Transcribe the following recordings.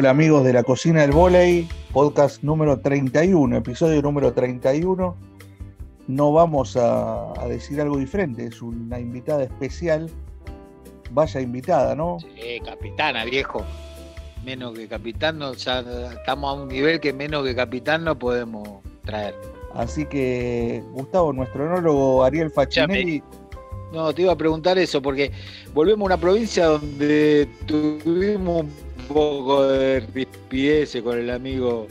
Hola amigos de la cocina del volei, podcast número 31, episodio número 31. No vamos a, decir algo diferente, es una invitada especial. Vaya invitada, ¿no? Sí, capitana, viejo. Menos que capitán, ya estamos a un nivel que menos que capitán no podemos traer. Así que, Gustavo, nuestro enólogo Ariel Facinelli. No, te iba a preguntar eso, porque volvemos a una provincia donde tuvimos poco de rispidez con el amigo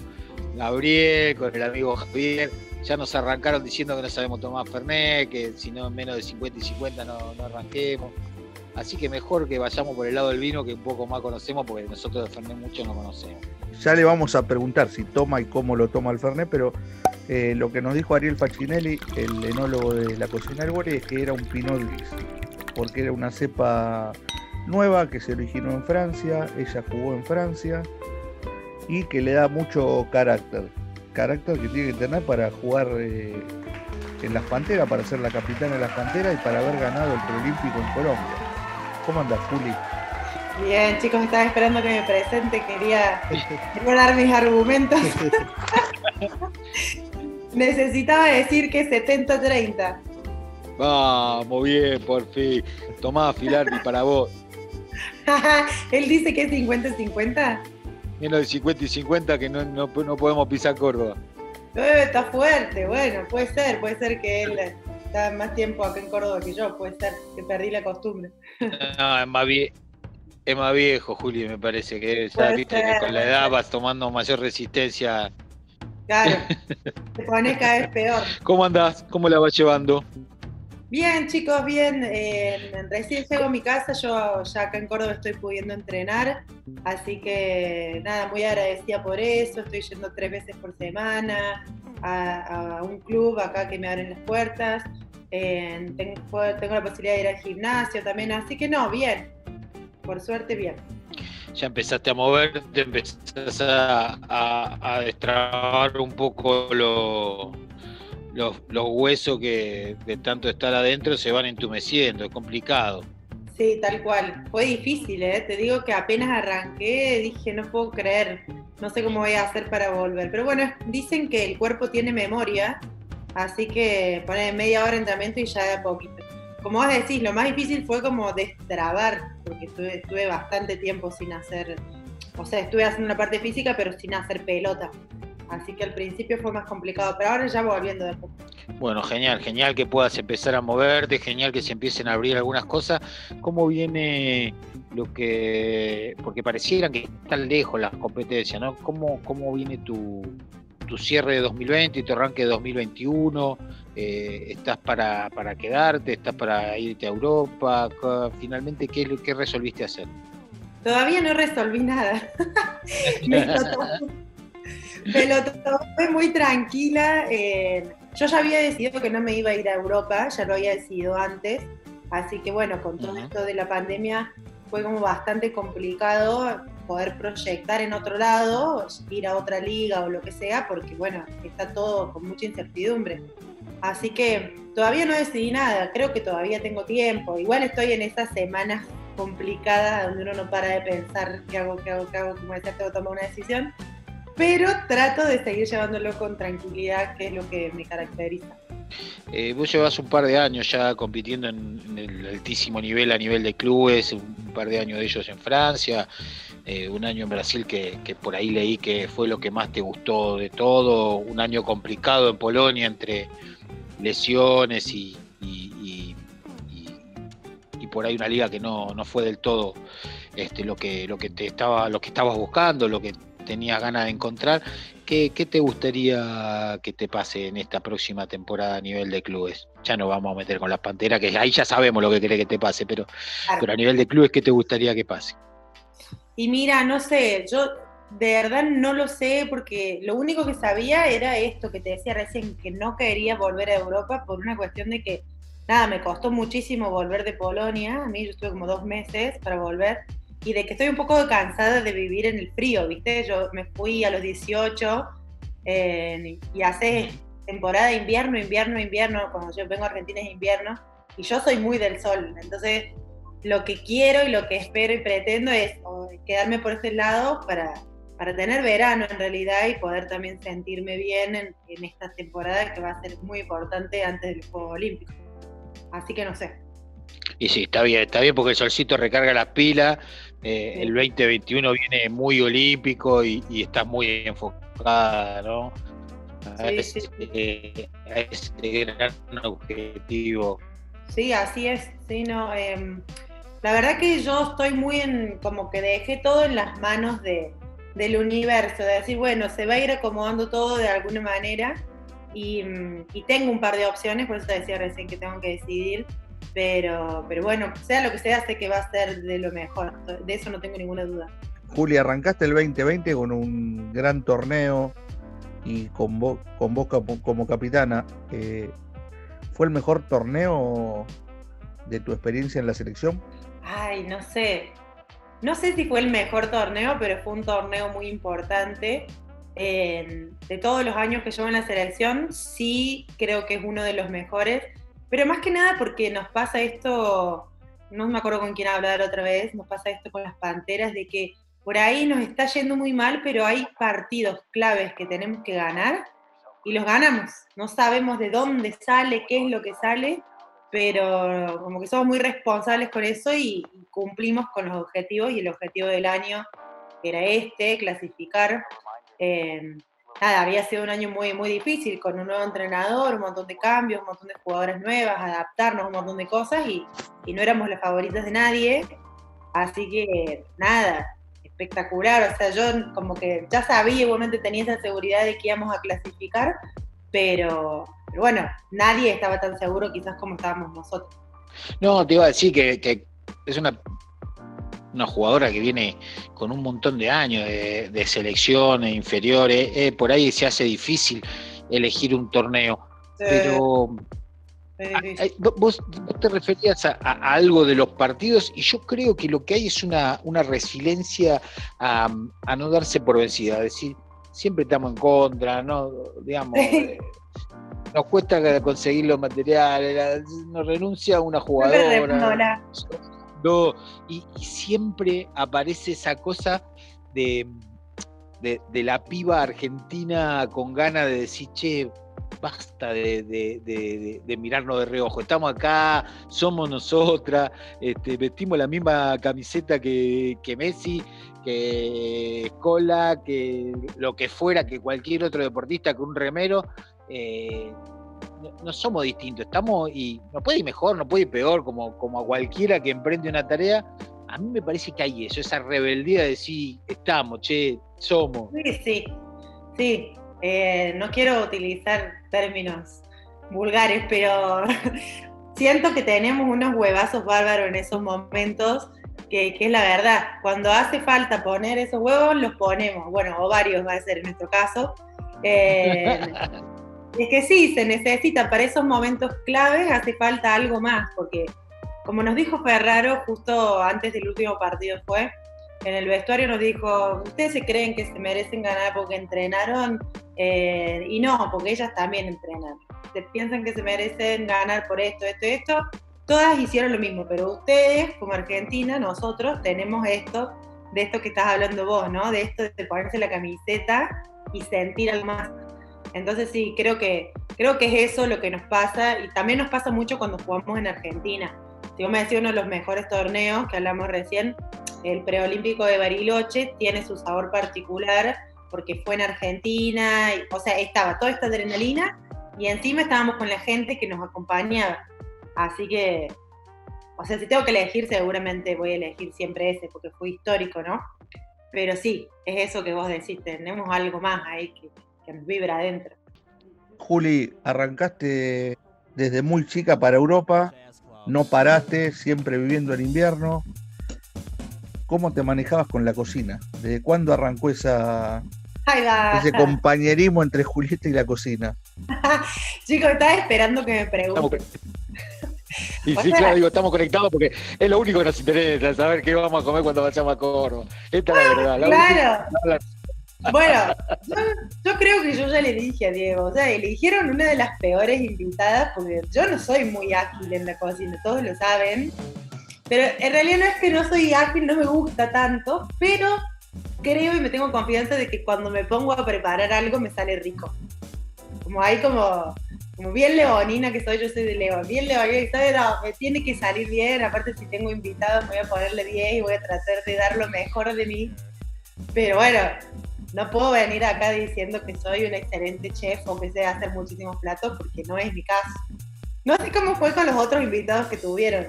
Gabriel, con el amigo Javier. Ya nos arrancaron diciendo que no sabemos tomar Fernet, que si no menos de 50 y 50 no, arranquemos. Así que mejor que vayamos por el lado del vino que un poco más conocemos, porque nosotros de Fernet mucho no conocemos. Ya le vamos a preguntar si toma y cómo lo toma el Fernet, pero eh, lo que nos dijo Ariel Facinelli, el enólogo de la cocina del Bore, es que era un Pinot Gris, porque era una cepa nueva que se originó en Francia, ella jugó en Francia y que le da mucho carácter. Carácter que tiene que tener para jugar eh, en las Panteras, para ser la capitana de las Panteras y para haber ganado el preolímpico en Colombia. ¿Cómo andas, Juli? Bien, chicos, estaba esperando que me presente, quería dar mis argumentos. Necesitaba decir que 70-30. Vamos, bien, por fin. Tomá, Filardi, para vos. Él dice que es 50-50. Menos de 50 y 50 que no, no, podemos pisar Córdoba. Eh, está fuerte, bueno, puede ser, puede ser que él está más tiempo acá en Córdoba que yo, puede ser que perdí la costumbre. No, es más, es más viejo, Juli, me parece que ya viste que con la edad vas tomando mayor resistencia. Claro, te pones cada vez peor. ¿Cómo andás? ¿Cómo la vas llevando? Bien, chicos, bien. Recién llego a mi casa, yo ya acá en Córdoba estoy pudiendo entrenar, así que nada, muy agradecida por eso. Estoy yendo tres veces por semana a, un club acá que me abren las puertas. Tengo, la posibilidad de ir al gimnasio también, así que no, bien. Por suerte, bien. Ya empezaste a moverte, empezaste a, a, a destrabar un poco lo los, huesos que de tanto estar adentro se van entumeciendo, es complicado. Sí, tal cual. Fue difícil, ¿eh? Te digo que apenas arranqué, dije, no puedo creer, no sé cómo voy a hacer para volver. Pero bueno, dicen que el cuerpo tiene memoria, así que poner media hora de entrenamiento y ya de a poquito. Como vos decís, lo más difícil fue como destrabar, porque estuve, bastante tiempo sin hacer, o sea, estuve haciendo una parte física, pero sin hacer pelota. Así que al principio fue más complicado, pero ahora ya volviendo de poco. Bueno, genial, genial que puedas empezar a moverte, genial que se empiecen a abrir algunas cosas. ¿Cómo viene lo que.? Porque parecieran que están lejos las competencias, ¿no? ¿Cómo, cómo viene tu, cierre de 2020 y tu arranque de 2021? Eh, ¿Estás para, para quedarte? ¿Estás para irte a Europa? Finalmente, ¿qué, qué resolviste hacer? Todavía no resolví nada. me lo tomé muy tranquila. Eh, yo ya había decidido que no me iba a ir a Europa, ya lo había decidido antes. Así que bueno, con todo esto de la pandemia fue como bastante complicado poder proyectar en otro lado, ir a otra liga o lo que sea, porque bueno, está todo con mucha incertidumbre. Así que todavía no decidí nada, creo que todavía tengo tiempo. Igual estoy en esas semanas complicadas donde uno no para de pensar qué hago, qué hago, qué hago, como decía, tengo que tomar una decisión pero trato de seguir llevándolo con tranquilidad, que es lo que me caracteriza. Eh, vos llevas un par de años ya compitiendo en, el altísimo nivel a nivel de clubes, un par de años de ellos en Francia, eh, un año en Brasil que, por ahí leí que fue lo que más te gustó de todo, un año complicado en Polonia entre lesiones y, por ahí una liga que no, no fue del todo este, lo que lo que te estaba lo que estabas buscando, lo que tenías ganas de encontrar. ¿Qué, te gustaría que te pase en esta próxima temporada a nivel de clubes? Ya no vamos a meter con las panteras, que ahí ya sabemos lo que querés que te pase, pero, pero a nivel de clubes, ¿qué te gustaría que pase? Y mira, no sé, yo de verdad no lo sé porque lo único que sabía era esto que te decía recién, que no quería volver a Europa por una cuestión de que, nada, me costó muchísimo volver de Polonia, a mí yo estuve como dos meses para volver y de que estoy un poco cansada de vivir en el frío, ¿viste? Yo me fui a los 18 eh, y hace temporada de invierno, invierno, invierno, cuando yo vengo a Argentina es invierno, y yo soy muy del sol, entonces lo que quiero y lo que espero y pretendo es quedarme por este lado para, para tener verano en realidad y poder también sentirme bien en, esta temporada que va a ser muy importante antes del Juego Olímpico. Así que no sé. Y sí, está bien, está bien porque el solcito recarga las pilas, eh, el 2021 viene muy olímpico y, y estás muy enfocada, ¿no? A, sí, ese, gran objetivo. Sí, así es, sí, no, em, la verdad que yo estoy muy en, como que dejé todo en las manos de, del universo, de decir, bueno, se va a ir acomodando todo de alguna manera y, mm, tengo un par de opciones, por eso decía recién que tengo que decidir, pero, pero bueno, sea lo que sea, sé que va a ser de lo mejor, de eso no tengo ninguna duda. Julia, arrancaste el 2020 con un gran torneo y con, vos, con vos como capitana. Eh, ¿Fue el mejor torneo de tu experiencia en la selección? Ay, no sé. No sé si fue el mejor torneo, pero fue un torneo muy importante. de todos los años que llevo en la selección, sí creo que es uno de los mejores. Pero más que nada porque nos pasa esto, no me acuerdo con quién hablar otra vez, nos pasa esto con las Panteras, de que por ahí nos está yendo muy mal, pero hay partidos claves que tenemos que ganar y los ganamos. No sabemos de dónde sale, qué es lo que sale, pero como que somos muy responsables con eso y, cumplimos con los objetivos y el objetivo del año era este, clasificar. Eh, nada, había sido un año muy, muy difícil con un nuevo entrenador, un montón de cambios, un montón de jugadoras nuevas, adaptarnos un montón de cosas y, y no éramos las favoritas de nadie. Así que nada, espectacular. O sea, yo como que ya sabía, igualmente tenía esa seguridad de que íbamos a clasificar, pero, bueno, nadie estaba tan seguro quizás como estábamos nosotros. No, te iba a decir que, es una, una jugadora que viene con un montón de años de, selecciones inferiores, eh, por ahí se hace difícil elegir un torneo, pero vos, te referías a, algo de los partidos y yo creo que lo que hay es una, una resiliencia a, no darse por vencida, es decir, siempre estamos en contra, ¿no? Digamos, eh, nos cuesta conseguir los materiales, nos renuncia una jugadora. No, y, siempre aparece esa cosa de, de, de la piba argentina con ganas de decir, che, basta de, mirarnos de reojo. Estamos acá, somos nosotras, este, vestimos la misma camiseta que, Messi, que Escola, que lo que fuera, que cualquier otro deportista con un remero. Eh, no, somos distintos, estamos y no puede ir mejor, no puede ir peor, como, como a cualquiera que emprende una tarea. A mí me parece que hay eso, esa rebeldía de decir, estamos, che, somos. Sí, sí, sí. Eh, no quiero utilizar términos vulgares, pero siento que tenemos unos huevazos bárbaros en esos momentos, que, es la verdad. Cuando hace falta poner esos huevos, los ponemos. Bueno, o varios va a ser en nuestro caso. Eh, es que sí, se necesita para esos momentos claves, hace falta algo más, porque como nos dijo Ferraro justo antes del último partido fue, en el vestuario nos dijo, ¿ustedes se creen que se merecen ganar porque entrenaron? Eh, y no, porque ellas también entrenan. Se piensan que se merecen ganar por esto, esto, esto. Todas hicieron lo mismo, pero ustedes, como Argentina, nosotros tenemos esto, de esto que estás hablando vos, ¿no? De esto de ponerse la camiseta y sentir algo más. Entonces sí, creo que, creo que es eso lo que nos pasa y también nos pasa mucho cuando jugamos en Argentina. Si vos me decís uno de los mejores torneos que hablamos recién, el preolímpico de Bariloche tiene su sabor particular porque fue en Argentina, o sea, estaba toda esta adrenalina y encima estábamos con la gente que nos acompañaba. Así que, o sea, si tengo que elegir, seguramente voy a elegir siempre ese porque fue histórico, ¿no? Pero sí, es eso que vos decís, tenemos algo más ahí que, que nos vibra adentro. Juli, arrancaste desde muy chica para Europa, no paraste, siempre viviendo el invierno, cómo te manejabas con la cocina. ¿Desde cuándo arrancó esa, ese compañerismo entre Julieta y la cocina? Chicos, estaba esperando que me pregunten. Y sí, claro, digo, estamos conectados porque es lo único que nos interesa, saber qué vamos a comer cuando vayamos a Córdoba. Esta es la verdad. claro. Bueno, yo, creo que yo ya le dije a Diego, o sea, eligieron una de las peores invitadas porque yo no soy muy ágil en la cocina, todos lo saben. Pero en realidad no es que no soy ágil, no me gusta tanto, pero creo y me tengo confianza de que cuando me pongo a preparar algo me sale rico. Como hay como, como bien leonina que soy, yo soy de León, bien leonina que soy, no, me tiene que salir bien, aparte si tengo invitados voy a ponerle 10 y voy a tratar de dar lo mejor de mí. Pero bueno, no puedo venir acá diciendo que soy un excelente chef o que sé hacer muchísimos platos porque no es mi caso. No sé cómo fue con los otros invitados que tuvieron.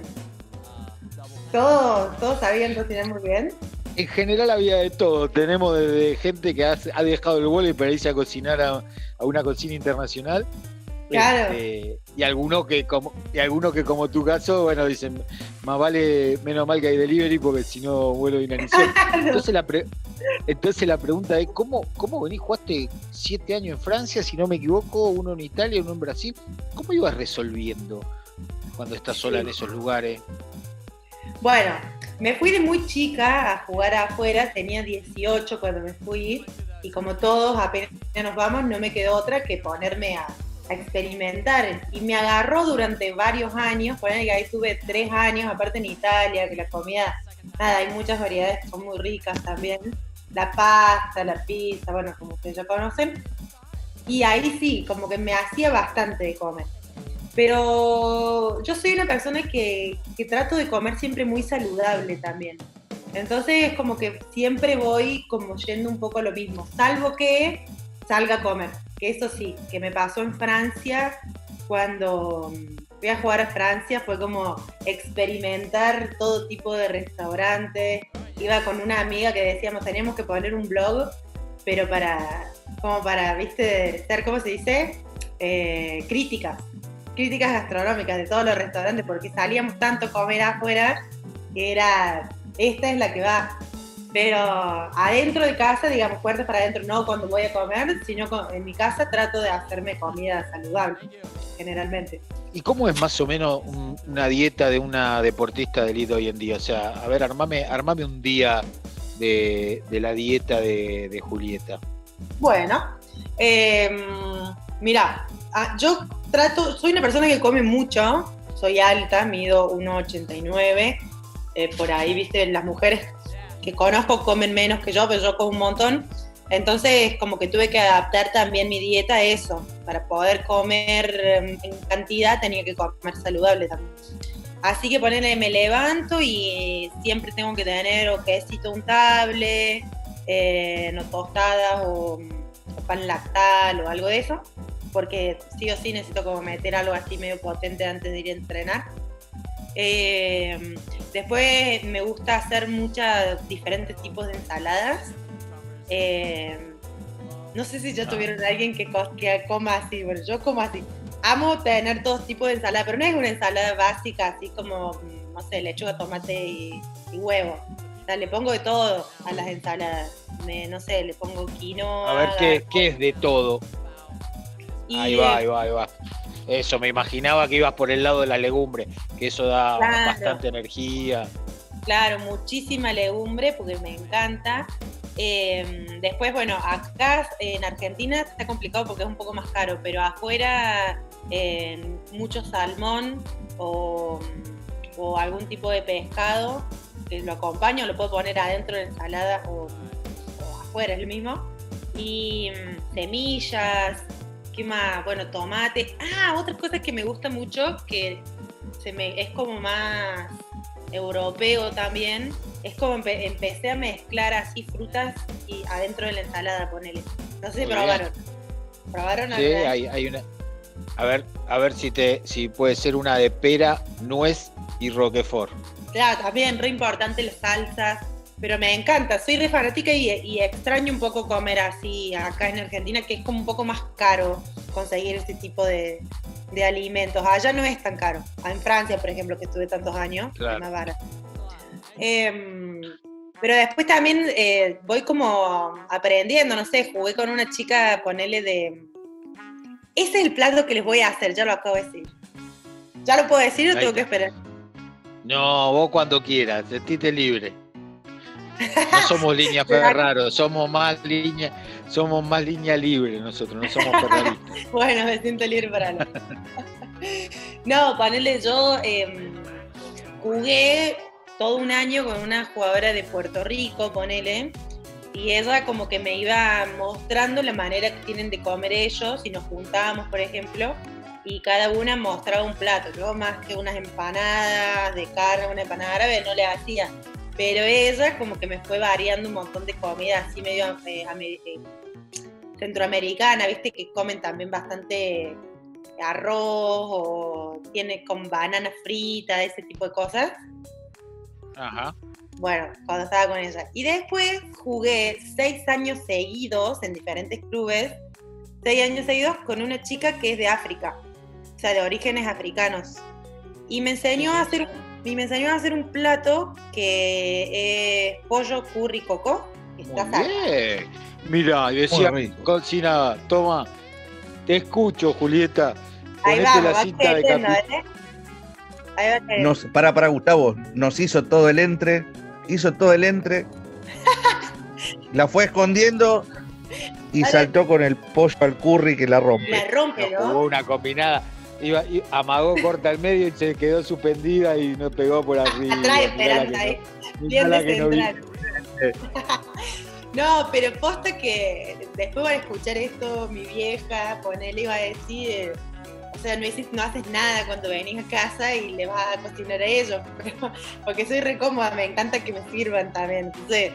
¿Todos, todos sabían cocinar muy bien? En general había de todo. Tenemos desde gente que ha, dejado el vuelo para irse a cocinar a, una cocina internacional. Claro. Este, y algunos que como y algunos que como tu caso, bueno, dicen, más vale menos mal que hay delivery porque si no vuelo inanición. Entonces la entonces la pregunta es, ¿cómo, ¿cómo venís? Jugaste siete años en Francia, si no me equivoco, uno en Italia, uno en Brasil. ¿Cómo ibas resolviendo cuando estás sola en esos lugares? Bueno, me fui de muy chica a jugar afuera, tenía 18 cuando me fui, y como todos apenas nos vamos, no me quedó otra que ponerme a, experimentar. Y me agarró durante varios años, poner que ahí tuve tres años, aparte en Italia, que la comida, nada, hay muchas variedades que son muy ricas también. La pasta, la pizza, bueno, como ustedes ya conocen. Y ahí sí, como que me hacía bastante de comer. Pero yo soy una persona que, trato de comer siempre muy saludable también. Entonces es como que siempre voy como yendo un poco a lo mismo, salvo que salga a comer. Que eso sí, que me pasó en Francia cuando fui a jugar a Francia, fue como experimentar todo tipo de restaurantes. Iba con una amiga que decíamos, teníamos que poner un blog, pero para, como para, viste, ser, ¿cómo se dice? Eh, críticas críticas gastronómicas de todos los restaurantes porque salíamos tanto a comer afuera que era, esta es la que va. Pero adentro de casa, digamos, puertas para adentro, no cuando voy a comer, sino en mi casa trato de hacerme comida saludable, generalmente. ¿Y cómo es más o menos una dieta de una deportista de elite hoy en día? O sea, a ver, armame, armame un día de, la dieta de, Julieta. Bueno, eh, mira, ah, yo trato, soy una persona que come mucho, soy alta, mido 1,89, eh, por ahí, viste, las mujeres que conozco comen menos que yo, pero yo como un montón. Entonces, como que tuve que adaptar también mi dieta a eso. Para poder comer em, en cantidad tenía que comer saludable también. Así que ponele, me levanto y siempre tengo que tener o quesito untable, eh, no tostadas o, o pan lactal o algo de eso porque sí o sí necesito como meter algo así medio potente antes de ir a entrenar. Eh, después me gusta hacer muchos diferentes tipos de ensaladas. Eh, no sé si ya ah. tuvieron alguien que, que coma así, bueno, yo como así. Amo tener todos tipos de ensalada, pero no es una ensalada básica, así como, no sé, lechuga, tomate y, huevo. O sea, le pongo de todo a las ensaladas. no sé, le pongo quinoa. A ver, ¿qué, ¿qué es de todo? ahí va, ahí va, ahí va. Eso, me imaginaba que ibas por el lado de la legumbre, que eso da bastante energía. Claro, muchísima legumbre, porque me encanta. Em, después, bueno, acá en Argentina está complicado porque es un poco más caro, pero afuera mucho salmón o, algún tipo de pescado que lo acompaño, lo puedo poner adentro de la ensalada o, o afuera, es lo mismo. Y mm, semillas, Bueno, tomate. Ah, otra cosa que me gusta mucho, que se me, es como más europeo también, es como empecé a mezclar así frutas y adentro de la ensalada, ponele. No sé si probaron. ¿Probaron? Sí, hay, hay, una. A ver, a ver si te, si puede ser una de pera, nuez y roquefort. Claro, también re importante las salsas pero me encanta, soy re fanática y, extraño un poco comer así acá en Argentina, que es como un poco más caro conseguir este tipo de, alimentos. Allá no es tan caro. En Francia, por ejemplo, que estuve tantos años, es más barato. Em, pero después también eh, voy como aprendiendo, no sé, jugué con una chica, ponele de... Ese es el plato que les voy a hacer, ya lo acabo de decir. ¿Ya lo puedo decir o tengo que esperar? No, vos cuando quieras, sentite libre. No somos línea Ferraro, somos más línea, somos más línea libre nosotros, no somos ferraristas. bueno, me siento libre para no. no, ponele, yo em, jugué todo un año con una jugadora de Puerto Rico, ponele, y ella como que me iba mostrando la manera que tienen de comer ellos, y nos juntábamos, por ejemplo, y cada una mostraba un plato. Yo más que unas empanadas de carne, una empanada árabe, no le hacía. Pero ella como que me fue variando un montón de comida así medio eh, eh, centroamericana, viste que comen también bastante arroz o tiene con banana frita, ese tipo de cosas. Ajá. Bueno, cuando estaba con ella. Y después jugué seis años seguidos en diferentes clubes, seis años seguidos con una chica que es de África, o sea, de orígenes africanos. Y me enseñó a hacer, y me enseñó a hacer un plato que es pollo curry coco. Está Muy bien. Mira, y decía, cocina, toma, te escucho, Julieta. Ahí la cinta de ¿eh? Ahí va que- Nos, para, para Gustavo, nos hizo todo el entre, hizo todo el entre, la fue escondiendo y saltó con el pollo al curry que la rompe. La rompe, ¿no? jugó una combinada. Iba, y amagó corta al medio y se quedó suspendida y nos pegó por arriba. Atrás esperando ahí. no- Bien pero posta que después van a escuchar esto, mi vieja, ponele, iba a decir, eh, o sea, no, hiciste- no haces nada cuando venís a casa y le vas a cocinar a ellos, pero- porque soy re cómoda, me encanta que me sirvan también, entonces,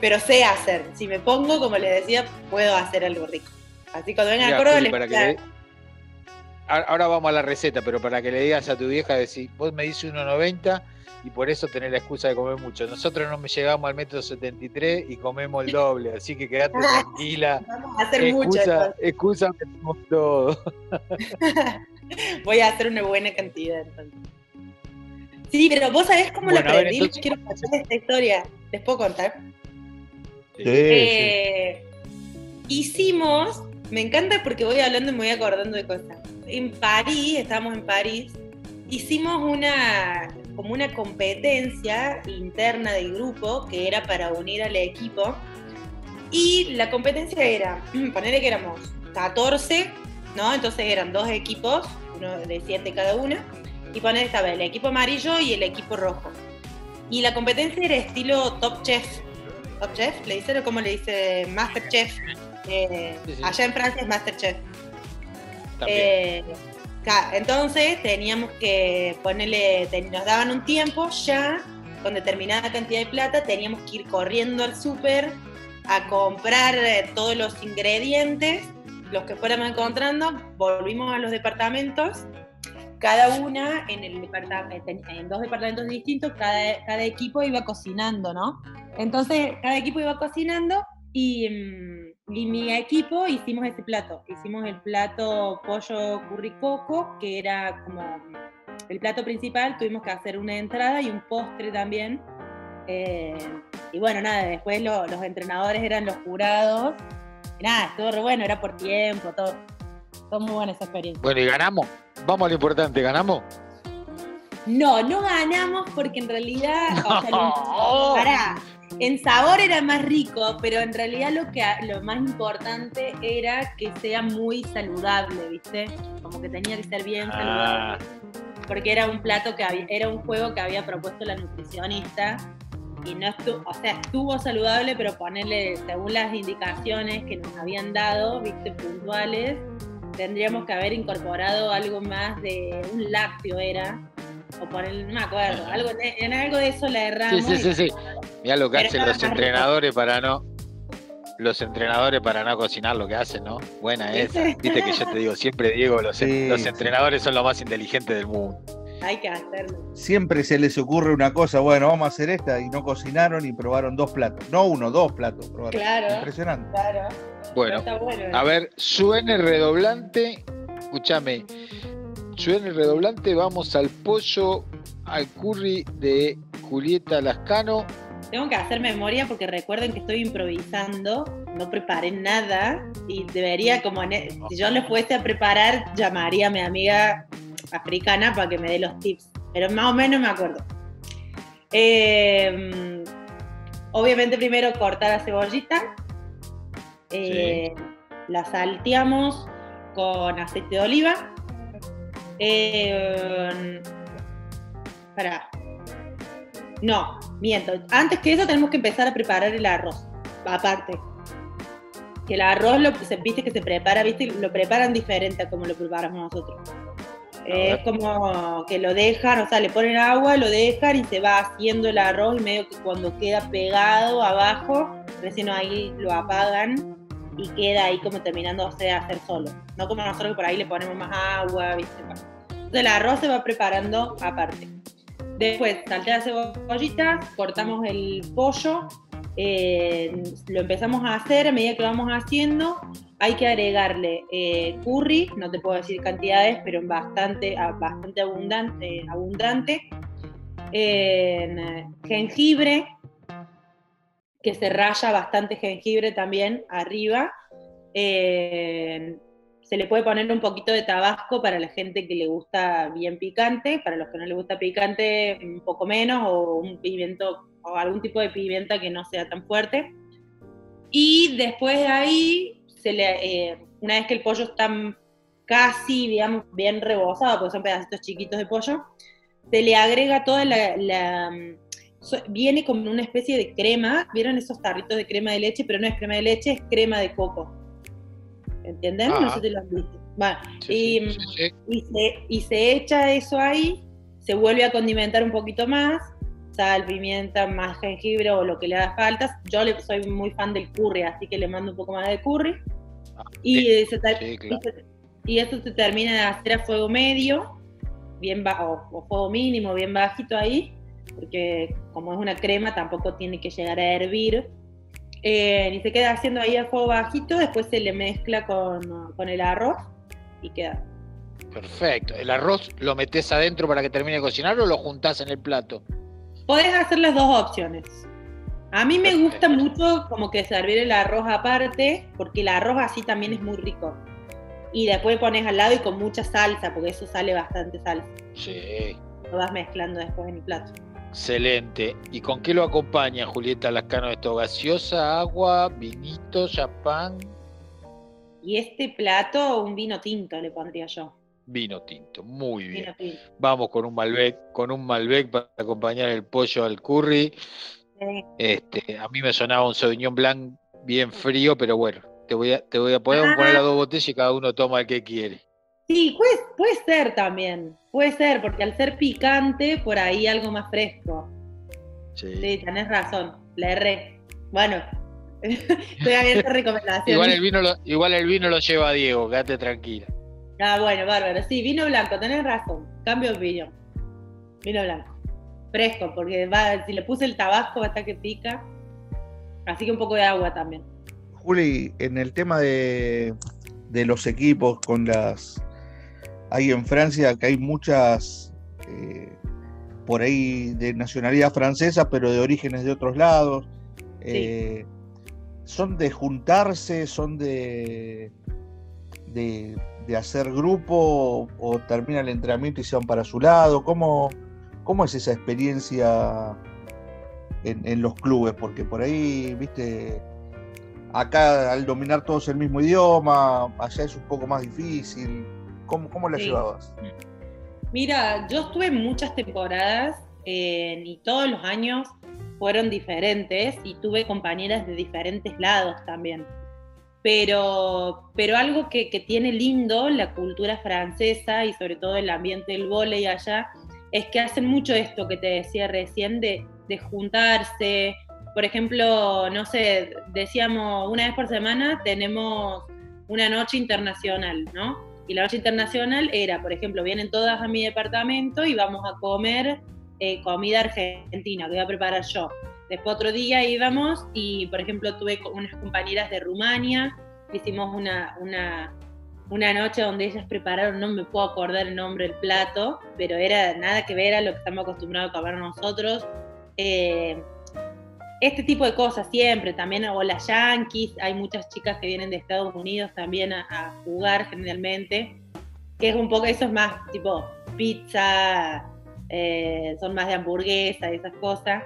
pero sé hacer, si me pongo, como les decía, puedo hacer algo rico. Así cuando vengan a Córdoba les para que Ahora vamos a la receta, pero para que le digas a tu vieja, decir, vos me dices 1,90 y por eso tenés la excusa de comer mucho. Nosotros no me llegamos al metro 73 y comemos el doble, así que quedate tranquila. vamos a hacer. Excusa, excusa todo. Voy a hacer una buena cantidad entonces. Sí, pero vos sabés cómo Bueno, lo ver, aprendí, entonces- quiero contar esta historia. ¿Les puedo contar? Sí, Eh, Hicimos, me encanta porque voy hablando y me voy acordando de cosas. En París, estábamos en París, hicimos una como una competencia interna del grupo que era para unir al equipo. Y la competencia era, ponerle que éramos 14, ¿no? Entonces eran dos equipos, uno de 7 cada uno, y poner estaba el equipo amarillo y el equipo rojo. Y la competencia era estilo Top Chef. Top Chef, le dicen o cómo le dice Master Chef. Eh, Sí, sí. Allá en Francia es Master Chef. También. Eh, entonces teníamos que ponerle, nos daban un tiempo ya, con determinada cantidad de plata, teníamos que ir corriendo al súper a comprar eh, todos los ingredientes, los que fuéramos encontrando, volvimos a los departamentos, cada una en, el departamento, en dos departamentos distintos, cada, cada equipo iba cocinando, ¿no? Entonces cada equipo iba cocinando y, mm, y mi equipo hicimos ese plato. Hicimos el plato pollo curry coco, que era como el plato principal. Tuvimos que hacer una entrada y un postre también. Eh, y bueno, nada, después lo- los entrenadores eran los jurados. Y nada, estuvo re bueno, era por tiempo, todo. Fue muy buena esa experiencia. Bueno, y ganamos. Vamos a lo importante, ¿ganamos? No, no ganamos porque en realidad. o sea, lo- No. Pará, en sabor era más rico, pero en realidad lo, que, lo más importante era que sea muy saludable, ¿viste? Como que tenía que ser bien Ah, saludable. Porque era un plato que había, era un juego que había propuesto la nutricionista y no estuvo, o sea, estuvo saludable, pero ponerle, según las indicaciones que nos habían dado, ¿viste? Puntuales, tendríamos que haber incorporado algo más de un lácteo era. O poner, no me acuerdo, algo, en algo de eso la sí, erramos. sí, sí, sí. Mirá lo que Pero hacen los rico. entrenadores para no. Los entrenadores para no cocinar lo que hacen, ¿no? Buena esa. ¿Viste? Que yo te digo siempre, Diego, los, Sí, los sí. entrenadores son los más inteligentes del mundo. Hay que hacerlo. Siempre se les ocurre una cosa, bueno, vamos a hacer esta, y no cocinaron y probaron dos platos. No uno, dos platos probaron. Claro. Impresionante. Claro. Bueno. a ver, suene redoblante. Escúchame. Suene redoblante, vamos al pollo, al curry de Julieta Lascano. Tengo que hacer memoria porque recuerden que estoy improvisando, no preparé nada y debería, como e- si yo lo fuese a preparar, llamaría a mi amiga africana para que me dé los tips, pero más o menos me acuerdo. Eh, obviamente primero cortar la cebollita, eh, la salteamos con aceite de oliva. Eh, pará. No, miento. Antes que eso tenemos que empezar a preparar el arroz. aparte. Que el arroz, lo, viste que se prepara, viste, lo preparan diferente a como lo preparamos nosotros. Es como que lo dejan, o sea, le ponen agua, lo dejan y se va haciendo el arroz y medio que cuando queda pegado abajo, recién ahí lo apagan y queda ahí como terminando de hacer solo. No como nosotros que por ahí le ponemos más agua, ¿viste? Entonces el arroz se va preparando aparte. Después saltea las cebollitas, cortamos el pollo, eh, lo empezamos a hacer, a medida que lo vamos haciendo, hay que agregarle eh, curry, no te puedo decir cantidades, pero bastante, bastante abundante, abundante. jengibre, que se raya bastante jengibre también arriba. Se le puede poner un poquito de tabasco para la gente que le gusta bien picante, para los que no le gusta picante un poco menos, o un pimiento o algún tipo de pimienta que no sea tan fuerte. Y después de ahí, se le, eh, una vez que el pollo está casi, digamos, bien rebozado, porque son pedacitos chiquitos de pollo, se le agrega toda la viene como una especie de crema, ¿vieron esos tarritos de crema de leche? Pero no es crema de leche, es crema de coco. ¿Entienden? no ah. sé si lo han visto. y, se, y, se, echa eso ahí, se vuelve a condimentar un poquito más, sal, pimienta, más jengibre o lo que le haga falta. Yo soy muy fan del curry, así que le mando un poco más de curry. Ah, y, se, y, eso se termina de hacer a fuego medio, bien bajo, o fuego mínimo, bien bajito ahí porque como es una crema tampoco tiene que llegar a hervir. Eh, y se queda haciendo ahí a fuego bajito, después se le mezcla con, con el arroz y queda. Perfecto. ¿El arroz lo metes adentro para que termine de cocinar o lo juntás en el plato? Podés hacer las dos opciones. A mí me gusta mucho como que servir el arroz aparte, porque el arroz así también es muy rico. Y después pones al lado y con mucha salsa, porque eso sale bastante salsa. Sí. Lo vas mezclando después en el plato. Excelente. ¿Y con qué lo acompaña Julieta Lascano esto? ¿Gaseosa, agua, vinito, champán? Y este plato, un vino tinto le pondría yo. Vino tinto, muy bien. Vamos con un Malbec, con un Malbec para acompañar el pollo al curry. Este, a mí me sonaba un Sauvignon Blanc bien frío, pero bueno, te voy a, te voy a poner, poner las dos botellas y cada uno toma el que quiere. Sí, puede, puede ser también. Puede ser, porque al ser picante, por ahí algo más fresco. Sí, sí tenés razón. La erré. Bueno, estoy abierta a recomendaciones. igual, el vino lo, igual el vino lo lleva Diego, quédate tranquila. Ah, bueno, bárbaro. Sí, vino blanco, tenés razón. Cambio de opinión. Vino blanco. Fresco, porque va, si le puse el tabasco hasta que pica. Así que un poco de agua también. Juli, en el tema de, de los equipos con las hay en Francia que hay muchas eh, por ahí de nacionalidad francesa, pero de orígenes de otros lados. Eh, son de juntarse, son de, de, hacer grupo o, termina el entrenamiento y se van para su lado. ¿Cómo, cómo es esa experiencia en, en, los clubes? Porque por ahí, viste, acá al dominar todos el mismo idioma, allá es un poco más difícil. ¿Cómo, la llevabas? Mira, yo estuve muchas temporadas y todos los años fueron diferentes y tuve compañeras de diferentes lados también. Pero, pero algo que, tiene lindo la cultura francesa y sobre todo el ambiente del volei allá es que hacen mucho esto que te decía recién de, de juntarse. Por ejemplo, no sé, decíamos una vez por semana tenemos una noche internacional, ¿no? Y la noche internacional era, por ejemplo, vienen todas a mi departamento y vamos a comer eh, comida argentina que voy a preparar yo. Después otro día íbamos y, por ejemplo, tuve unas compañeras de Rumania, hicimos una, una, una noche donde ellas prepararon, no me puedo acordar el nombre del plato, pero era nada que ver a lo que estamos acostumbrados a comer nosotros. Eh, este tipo de cosas siempre, también o las Yankees, hay muchas chicas que vienen de Estados Unidos también a, jugar generalmente, que es un poco, eso es más tipo pizza, eh, son más de hamburguesa y esas cosas.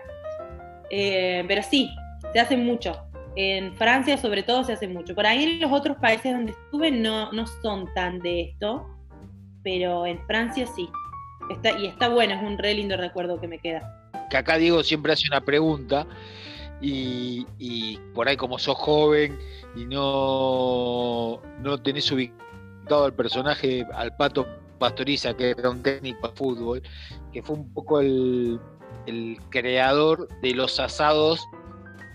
Eh, pero sí, se hace mucho. En Francia sobre todo se hace mucho. Por ahí en los otros países donde estuve no, no son tan de esto, pero en Francia sí. Está, y está bueno, es un re lindo recuerdo que me queda. Que acá Diego siempre hace una pregunta y, por ahí como sos joven y no, no tenés ubicado al personaje, al pato Pastoriza, que era un técnico de fútbol, que fue un poco el, el creador de los asados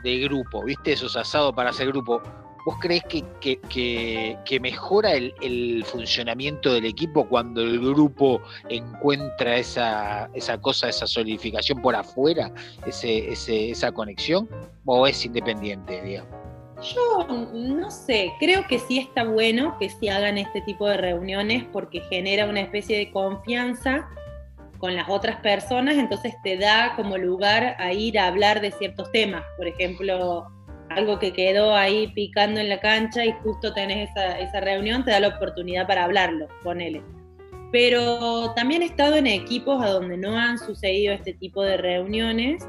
de grupo, ¿viste? Esos asados para hacer grupo. ¿Vos crees que, mejora el, funcionamiento del equipo cuando el grupo encuentra esa, esa cosa, esa solidificación por afuera, ese, esa conexión? ¿O es independiente, digamos? Yo no sé, creo que sí está bueno que sí hagan este tipo de reuniones porque genera una especie de confianza con las otras personas, entonces te da como lugar a ir a hablar de ciertos temas. Por ejemplo, algo que quedó ahí picando en la cancha y justo tenés esa, reunión, te da la oportunidad para hablarlo, ponele. Pero también he estado en equipos a donde no han sucedido este tipo de reuniones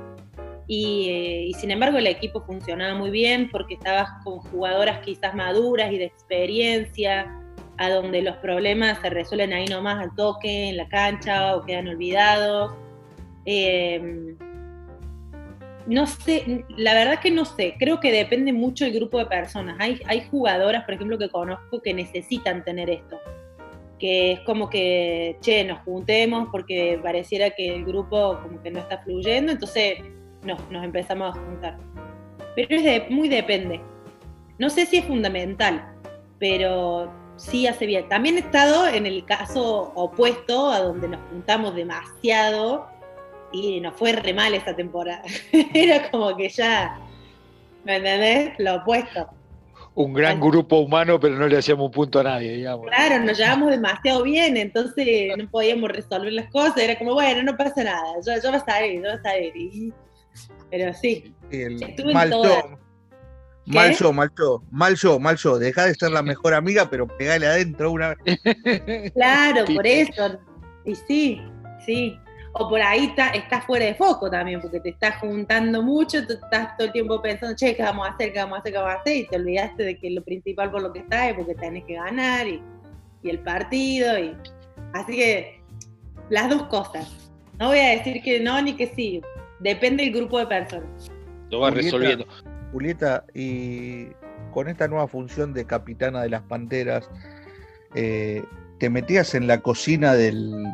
y, eh, y, sin embargo el equipo funcionaba muy bien porque estabas con jugadoras quizás maduras y de experiencia, a donde los problemas se resuelven ahí nomás al toque, en la cancha o quedan olvidados. Eh, no sé, la verdad que no sé, creo que depende mucho del grupo de personas. Hay, hay jugadoras, por ejemplo, que conozco que necesitan tener esto, que es como que, che, nos juntemos porque pareciera que el grupo como que no está fluyendo, entonces nos, nos empezamos a juntar. Pero es muy depende. No sé si es fundamental, pero sí hace bien. También he estado en el caso opuesto, a donde nos juntamos demasiado y nos fue re mal esa temporada. Era como que ya, ¿me entendés? Lo opuesto. Un gran grupo humano, pero no le hacíamos un punto a nadie, digamos. Claro, nos llevamos demasiado bien, entonces no podíamos resolver las cosas. Era como, bueno, no pasa nada, yo, yo voy a salir, yo voy a salir. pero sí, estuve mal yo, mal yo, mal yo, mal yo, mal yo. Dejá de ser la mejor amiga, pero pegale adentro una vez. Claro, por eso. Y sí, sí o por ahí está, estás fuera de foco también, porque te estás juntando mucho, tú estás todo el tiempo pensando, che, ¿qué vamos a hacer? ¿Qué vamos a hacer? ¿Qué vamos a hacer? Y te olvidaste de que lo principal por lo que estás es porque tenés que ganar y, el partido. Y... Así que las dos cosas. No voy a decir que no ni que sí, depende del grupo de personas. Lo vas resolviendo. Julieta, y con esta nueva función de capitana de las Panteras, eh, ¿te metías en la cocina del,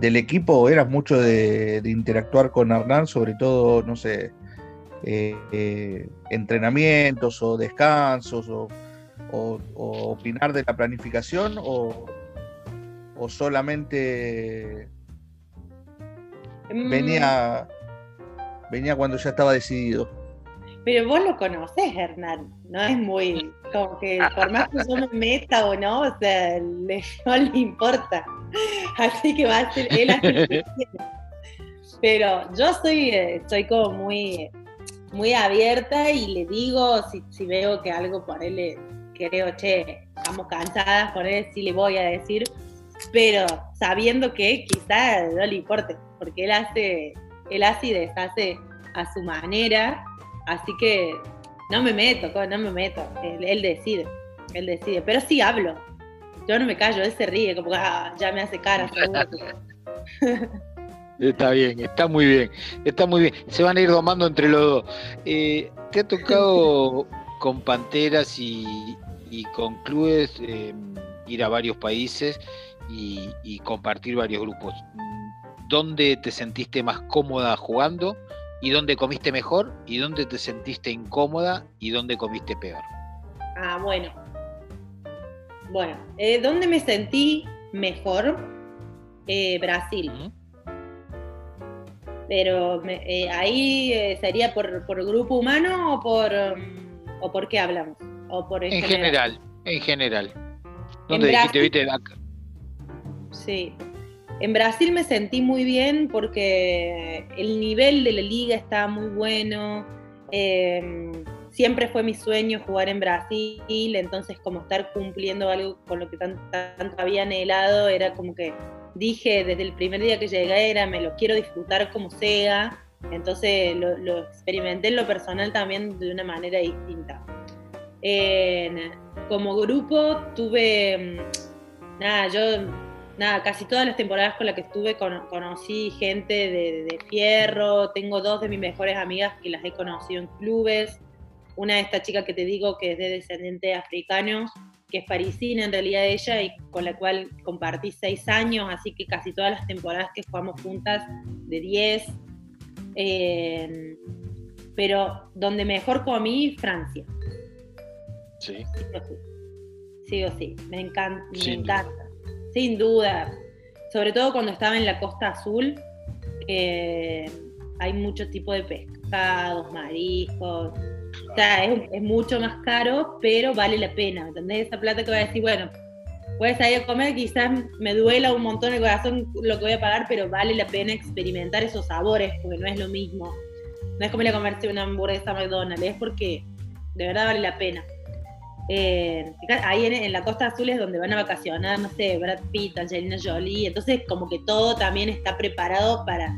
del equipo eras mucho de, interactuar con Hernán, sobre todo, no sé, eh, eh, entrenamientos o descansos o, opinar de la planificación o, solamente mm. venía, venía cuando ya estaba decidido. Pero vos lo conocés, Hernán, no es muy, como que por más que yo me meta o no, o sea, no le importa. Así que va a ser él así Pero yo soy, estoy como muy, muy abierta y le digo, si, veo que algo por él, le, creo, che, estamos cansadas, por él sí le voy a decir, pero sabiendo que quizás no le importe, porque él hace, él hace y deshace a su manera, así que no me meto, no me meto, él, él decide, él decide, pero sí hablo, yo no me callo, él se ríe, como que ah, ya me hace cara. Está bien, está muy bien, está muy bien. Se van a ir domando entre los dos. Eh, ¿Te ha tocado con Panteras y, con clubes em, ir a varios países y, compartir varios grupos? ¿Dónde te sentiste más cómoda jugando? ¿Y dónde comiste mejor? ¿Y dónde te sentiste incómoda? ¿Y dónde comiste peor? Ah, bueno, bueno, eh, ¿dónde me sentí mejor? Eh, Brasil. Pero eh, ahí eh, sería por, grupo humano o por, mm, o por qué hablamos. O por en, general? en general. ¿Dónde dijiste, viste? Sí. En Brasil me sentí muy bien porque el nivel de la liga estaba muy bueno. Eh, siempre fue mi sueño jugar en Brasil, entonces como estar cumpliendo algo con lo que tanto, había anhelado, era como que dije desde el primer día que llegué, era me lo quiero disfrutar como sea, entonces lo, experimenté en lo personal también de una manera distinta. como grupo tuve, mm, nada, yo nada, casi todas las temporadas con las que estuve conocí gente de, fierro, tengo dos de mis mejores amigas que las he conocido en clubes, una de esta chica que te digo que es de descendiente africano, que es parisina en realidad ella y con la cual compartí seis años, así que casi todas las temporadas que jugamos juntas de diez. Eh, pero donde mejor comí, Francia. Sí. Sí o sí. Me encanta. Me encanta. Sin duda. Sobre todo cuando estaba en la costa azul, hay mucho tipo de pescados, mariscos. O sea, es, mucho más caro, pero vale la pena. ¿Entendés? Esa plata que voy a decir, bueno, puedes salir a comer, quizás me duela un montón el corazón lo que voy a pagar, pero vale la pena experimentar esos sabores, porque no es lo mismo. No es como ir a comerse una hamburguesa a McDonald's, es porque de verdad vale la pena. Eh, ahí en, la Costa Azul es donde van a vacacionar, no sé, Brad Pitt, Angelina Jolie, entonces como que todo también está preparado para,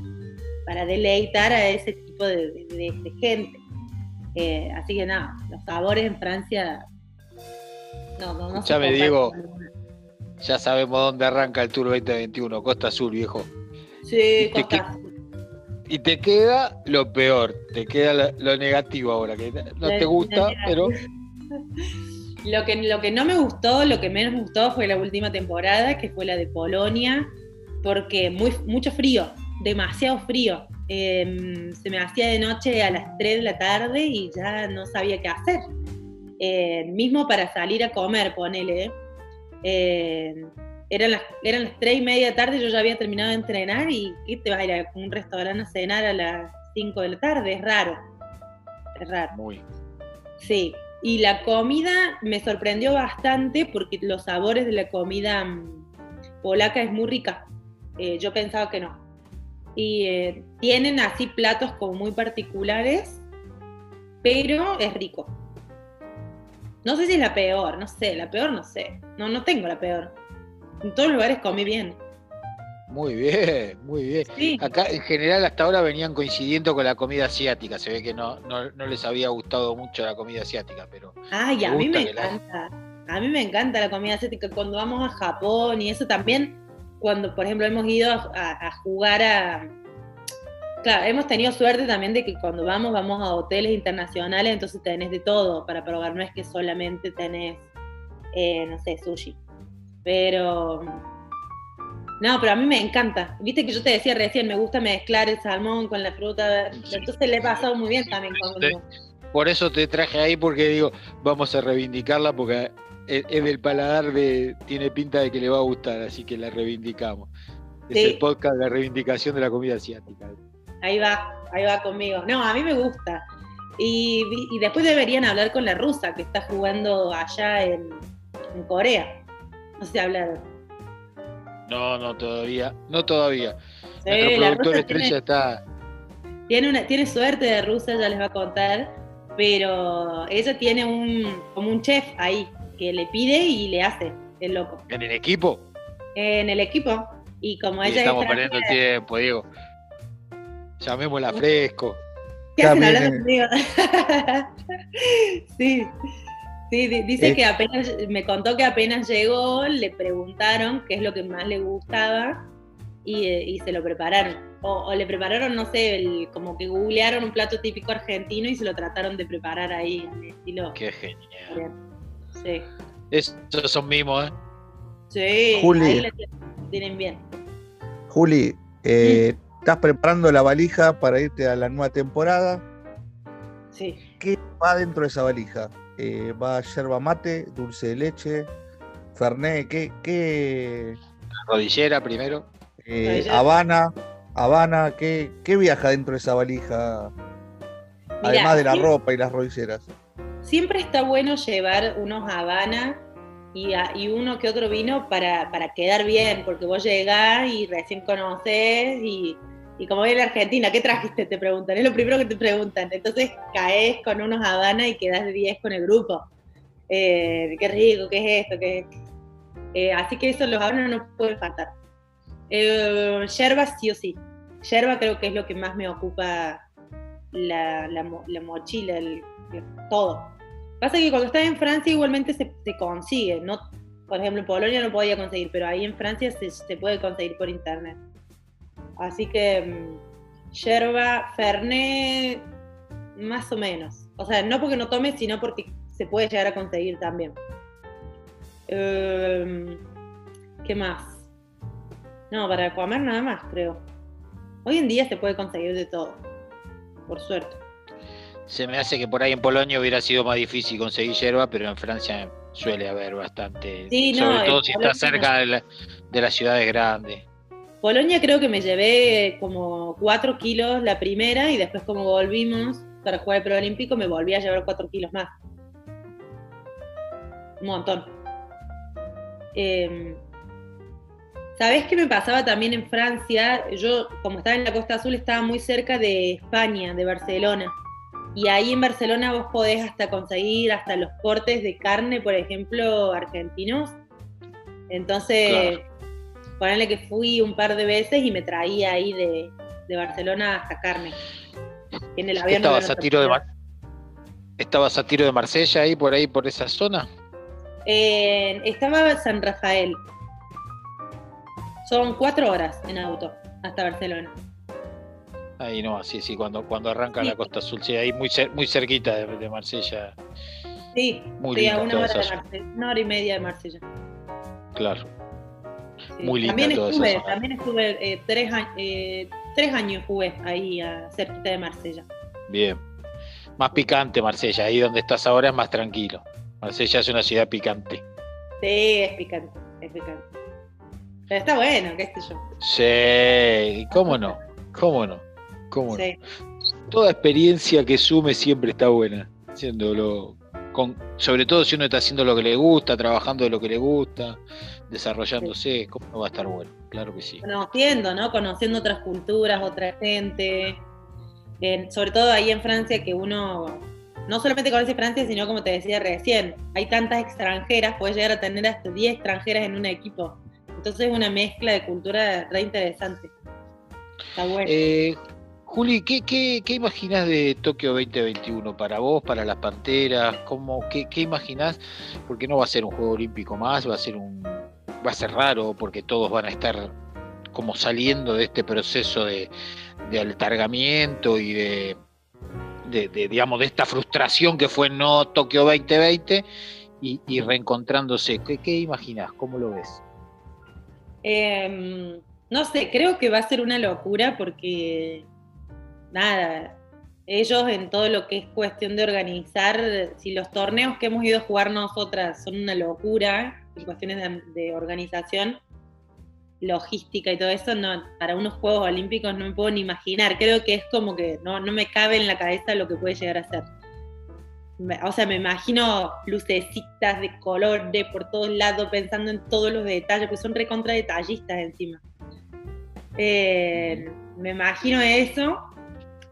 para deleitar a ese tipo de, gente. Eh, así que nada, los sabores en Francia... No, no, no ya me digo, ya sabemos dónde arranca el Tour 2021, Costa Azul, viejo. Sí, Costa Azul y te queda lo peor, te queda lo, negativo ahora, que no te gusta, pero... Lo que, lo que no me gustó, lo que menos me gustó fue la última temporada, que fue la de Polonia, porque muy, mucho frío, demasiado frío. Em, se me hacía de noche a las 3 de la tarde y ya no sabía qué hacer. Eh, mismo para salir a comer, ponele. Eh, eran las, eran las 3 y media de tarde, yo ya había terminado de entrenar y te vas a ir a un restaurante a cenar a las 5 de la tarde? Es raro. Es raro. Muy. Sí. Y la comida me sorprendió bastante porque los sabores de la comida mm, polaca es muy rica. Eh, yo pensaba que no. Y eh, tienen así platos como muy particulares, pero es rico. No sé si es la peor, no sé, la peor no sé. No, no tengo la peor en todos los lugares comí bien. Muy bien, muy bien. Acá en general hasta ahora venían coincidiendo con la comida asiática. Se ve que no, no, les había gustado mucho la comida asiática, pero. Ay, a mí me encanta. A mí me encanta la comida asiática. Cuando vamos a Japón y eso también, cuando por ejemplo hemos ido a, jugar a. Claro, hemos tenido suerte también de que cuando vamos, vamos a hoteles internacionales, entonces tenés de todo para probar. No es que solamente tenés, eh, no sé, sushi. Pero. No, pero a mí me encanta. Viste que yo te decía recién, me gusta mezclar el salmón con la fruta. Entonces le he pasado muy bien también con. Por eso te traje ahí, porque digo, vamos a reivindicarla, porque es, del paladar de. Tiene pinta de que le va a gustar, así que la reivindicamos. Es el podcast de la reivindicación de la comida asiática. Ahí va, ahí va conmigo. No, a mí me gusta. Y, después deberían hablar con la rusa que está jugando allá en Corea. No se ha hablado. No, no, todavía. No todavía. Nuestro productor estrella está. Tiene, una, tiene suerte de rusa, ya les va a contar. Pero ella tiene un, como un chef ahí que le pide y le hace, el loco. ¿En el equipo? En el equipo. Y como ella. Estamos perdiendo el tiempo, Diego. Llamémosla fresco. ¿Qué hacen hablando conmigo? sí. Sí, dice que apenas, me contó que apenas llegó, le preguntaron qué es lo que más le gustaba y, eh, se lo prepararon. O, le prepararon, no sé, como que googlearon un plato típico argentino y se lo trataron de preparar ahí en estilo. Qué genial. Sí. Esos son mimos, ¿eh? Sí, Juli, ahí tienen bien. Juli, eh, ¿estás preparando la valija para irte a la nueva temporada? Sí. ¿Qué va dentro de esa valija? eh, va yerba mate, dulce de leche, fernet, ¿qué? qué rodillera primero. Eh, Habana, Habana, ¿qué, ¿qué, viaja dentro de esa valija? Además de la ropa y las rodilleras. Siempre está bueno llevar unos Habana y, uno que otro vino para, para quedar bien, porque vos llegás y recién conoces y y como en la Argentina, ¿qué trajiste? Te preguntan, es lo primero que te preguntan. Entonces caes con unos Habana y quedas de 10 con el grupo. Eh, qué rico, qué es esto, qué eh, así que eso los Habana no pueden faltar. Eh, yerba sí o sí. Yerba creo que es lo que más me ocupa la, la, mochila, el, todo. Pasa que cuando estás en Francia igualmente se, se consigue, no Por ejemplo, en Polonia no podía conseguir, pero ahí en Francia se, puede conseguir por internet. Así que mm, yerba, fernet, más o menos. O sea, no porque no tome, sino porque se puede llegar a conseguir también. Em, ¿Qué más? No, para comer nada más, creo. Hoy en día se puede conseguir de todo, por suerte. Se me hace que por ahí en Polonia hubiera sido más difícil conseguir hierba, pero en Francia suele haber bastante. sobre todo si está cerca de, las ciudades grandes. Polonia creo que me llevé como 4 kilos la primera y después como volvimos para jugar el preolímpico me volví a llevar 4 kilos más. Un montón. Eh, ¿Sabés qué me pasaba también en Francia? Yo, como estaba en la Costa Azul, estaba muy cerca de España, de Barcelona. Y ahí en Barcelona vos podés hasta conseguir hasta los cortes de carne, por ejemplo, argentinos. Entonces, claro. que fui un par de veces y me traía ahí de, Barcelona hasta carne. En el avión ¿Estabas, a tiro de ¿Estabas a tiro de Marsella ahí, por ahí, por esa zona? Eh, estaba San Rafael. Son cuatro horas en auto hasta Barcelona. Ahí no, sí, sí, cuando, cuando arranca la Costa Azul, sí, ahí muy, muy cerquita de, Marsella. Sí, muy a una hora de Marsella, una hora y media de Marsella. Claro. Muy linda también estuve, También estuve eh, tres, eh, tres, años jugué ahí cerquita de Marsella. Bien. Más picante Marsella, ahí donde estás ahora es más tranquilo. Marsella es una ciudad picante. Sí, es picante, es picante. Pero está bueno, qué sé yo. Sí, ¿cómo no? ¿Cómo no? ¿Cómo no? Toda experiencia que sume siempre está buena, haciéndolo con, sobre todo si uno está haciendo lo que le gusta, trabajando de lo que le gusta, desarrollándose, ¿cómo no va a estar bueno? Claro que sí. Conociendo, ¿no? Conociendo otras culturas, otra gente. sobre todo ahí en Francia que uno no solamente conoce Francia, sino como te decía recién, hay tantas extranjeras, puedes llegar a tener hasta 10 extranjeras en un equipo. Entonces es una mezcla de cultura re interesante. Está bueno. Eh, Juli, ¿qué, qué, imaginas de Tokio 2021 para vos, para las Panteras? ¿Cómo, qué, ¿Qué imaginás? Porque no va a ser un juego olímpico más, va a ser un va a ser raro porque todos van a estar como saliendo de este proceso de, de altargamiento y de, digamos de esta frustración que fue no Tokio 2020 y, reencontrándose. ¿Qué, ¿Qué imaginás? ¿Cómo lo ves? Em, no sé, creo que va a ser una locura porque, nada, ellos en todo lo que es cuestión de organizar, si los torneos que hemos ido a jugar nosotras son una locura, en cuestiones de, organización, logística y todo eso, no, para unos Juegos Olímpicos no me puedo ni imaginar. Creo que es como que no, no me cabe en la cabeza lo que puede llegar a ser o sea, me imagino lucecitas de color de por todos lados, pensando en todos los detalles, porque son recontra detallistas encima. Eh, me imagino eso,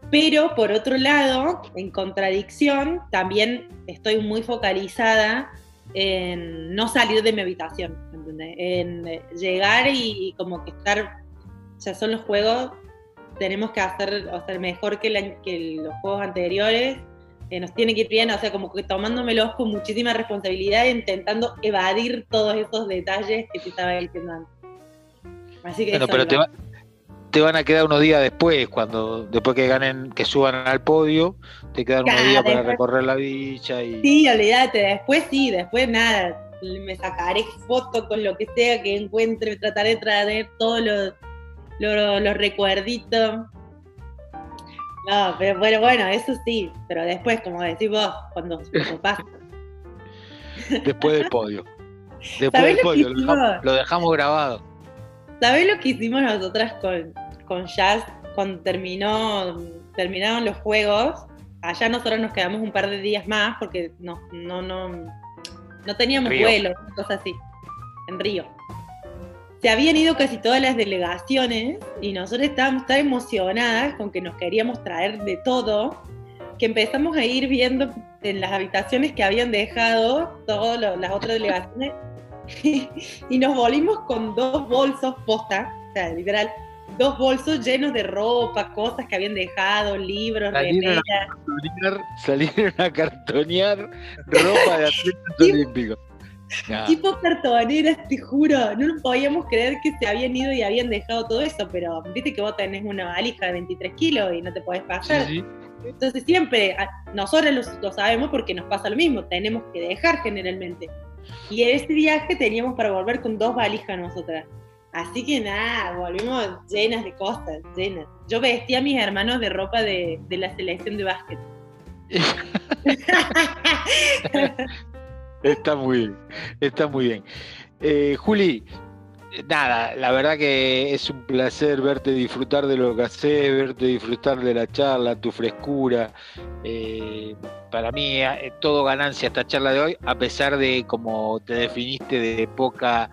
pero por otro lado, en contradicción, también estoy muy focalizada en no salir de mi habitación, en llegar y, como que estar, sea, son los juegos, tenemos que hacer, o sea, mejor que, que los juegos anteriores nos tiene que ir bien, o sea, como que tomándomelos con muchísima responsabilidad e intentando evadir todos esos detalles que te estaba diciendo antes. Así que bueno, pero te, van a quedar unos días después, cuando después que ganen, que suban al podio, te quedan unos días para recorrer la villa y... Sí, olvídate, después sí, después nada, me sacaré fotos con lo que sea que encuentre, trataré de traer todos los, los, los recuerditos no, pero bueno, bueno, eso sí, pero después, como decís vos, cuando, pasa. Después del podio. Después del podio, lo dejamos, grabado. ¿Sabés lo que hicimos nosotras con, con Jazz cuando terminó, terminaron los juegos? Allá nosotros nos quedamos un par de días más porque no, no, no, no teníamos vuelo, cosas así, en Río se habían ido casi todas las delegaciones y nosotros estábamos tan emocionadas con que nos queríamos traer de todo que empezamos a ir viendo en las habitaciones que habían dejado todas las otras delegaciones y nos volvimos con dos bolsos posta, o sea, literal, dos bolsos llenos de ropa, cosas que habían dejado, libros, salieron a, salieron a cartonear ropa de atletas olímpicos. Tipo cartoneras, te juro. No nos podíamos creer que se habían ido y habían dejado todo eso, pero viste que vos tenés una valija de 23 kilos y no te podés pasar. Entonces siempre, nosotros lo, sabemos porque nos pasa lo mismo, tenemos que dejar generalmente. Y en este viaje teníamos para volver con dos valijas nosotras. Así que nada, volvimos llenas de cosas, llenas. Yo vestía a mis hermanos de ropa de, de la selección de básquet. Está muy bien, está muy bien. Eh, Juli, nada, la verdad que es un placer verte disfrutar de lo que haces, verte disfrutar de la charla, tu frescura. Eh, para mí, eh, todo ganancia esta charla de hoy, a pesar de, como te definiste, de poca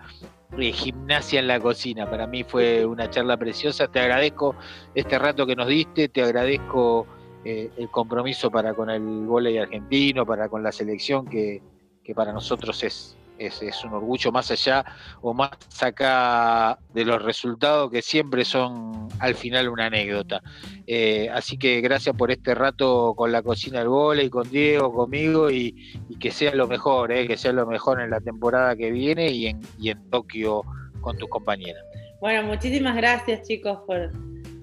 gimnasia en la cocina. Para mí fue una charla preciosa. Te agradezco este rato que nos diste, te agradezco el compromiso para con el voleibol argentino, para con la selección que que para nosotros es, es, un orgullo más allá o más acá de los resultados que siempre son al final una anécdota. Eh, así que gracias por este rato con la cocina del y con Diego, conmigo y, que sea lo mejor, eh, que sea lo mejor en la temporada que viene y en, y en Tokio con tus compañeras. Bueno, muchísimas gracias chicos por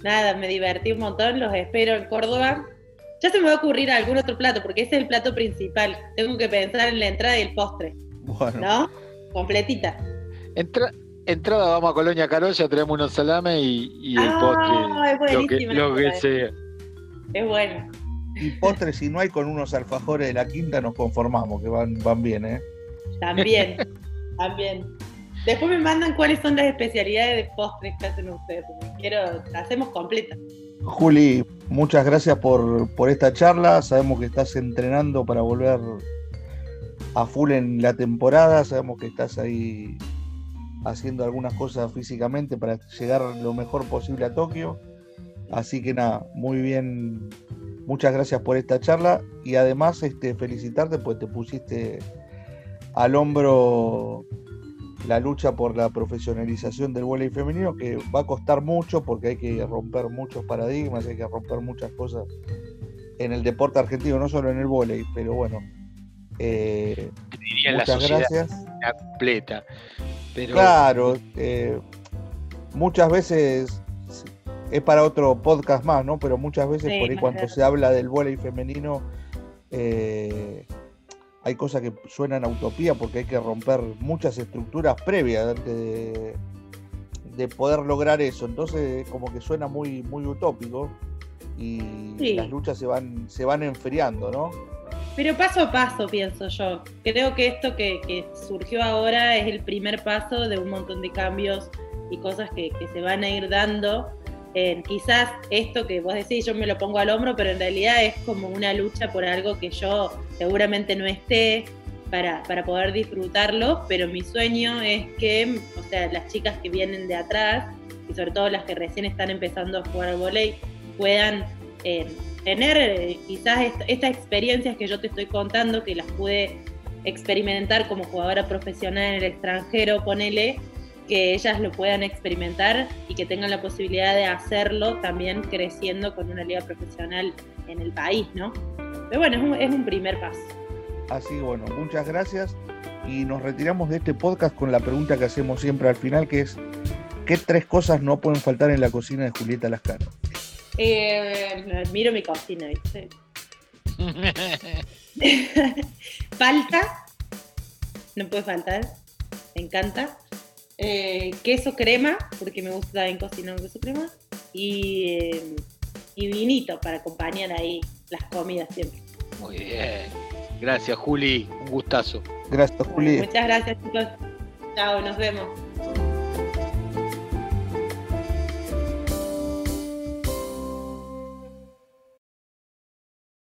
nada, me divertí un montón, los espero en Córdoba ya se me va a ocurrir algún otro plato, porque ese es el plato principal. Tengo que pensar en la entrada y el postre. Bueno. ¿No? Completita. entrada vamos a Colonia Carolla, tenemos unos salames y, el ah, postre. lo que, lo que sea. Es bueno. Y postre, si no hay con unos alfajores de la quinta, nos conformamos, que van, van bien, ¿eh? También, también. Después me mandan cuáles son las especialidades de postres que hacen ustedes. Quiero, hacemos completa. Juli, muchas gracias por, esta charla. Sabemos que estás entrenando para volver a full en la temporada. Sabemos que estás ahí haciendo algunas cosas físicamente para llegar lo mejor posible a Tokio. Así que nada, muy bien. Muchas gracias por esta charla y además este, felicitarte pues te pusiste al hombro la lucha por la profesionalización del voleibol femenino, que va a costar mucho porque hay que romper muchos paradigmas, hay que romper muchas cosas en el deporte argentino, no solo en el voleibol, pero bueno. Eh, muchas gracias. Completa. Claro, eh, muchas veces es para otro podcast más, ¿no? Pero muchas veces por ahí cuando se habla del voleibol femenino eh, hay cosas que suenan a utopía porque hay que romper muchas estructuras previas antes de, poder lograr eso. Entonces, como que suena muy, muy utópico y las luchas se van, se van enfriando, ¿no? Pero paso a paso, pienso yo. Creo que esto que, surgió ahora es el primer paso de un montón de cambios y cosas que, se van a ir dando quizás esto que vos decís, yo me lo pongo al hombro, pero en realidad es como una lucha por algo que yo seguramente no esté para, para poder disfrutarlo, pero mi sueño es que, o sea, las chicas que vienen de atrás, y sobre todo las que recién están empezando a jugar al volei, puedan eh, tener eh, quizás estas experiencias que yo te estoy contando, que las pude experimentar como jugadora profesional en el extranjero, ponele, que ellas lo puedan experimentar y que tengan la posibilidad de hacerlo también creciendo con una liga profesional en el país, ¿no? Pero bueno, es un, primer paso. Así bueno, muchas gracias y nos retiramos de este podcast con la pregunta que hacemos siempre al final, que es, ¿qué tres cosas no pueden faltar en la cocina de Julieta Lascano? Eh, miro mi cocina, ¿viste? Falta, no puede faltar, me encanta. Eh, queso crema, porque me gusta también cocinar queso crema, y, eh, y vinito para acompañar ahí las comidas siempre. Muy bien. Gracias, Juli. Un gustazo. Gracias, Juli. Muchas gracias, chicos. Chao, nos vemos.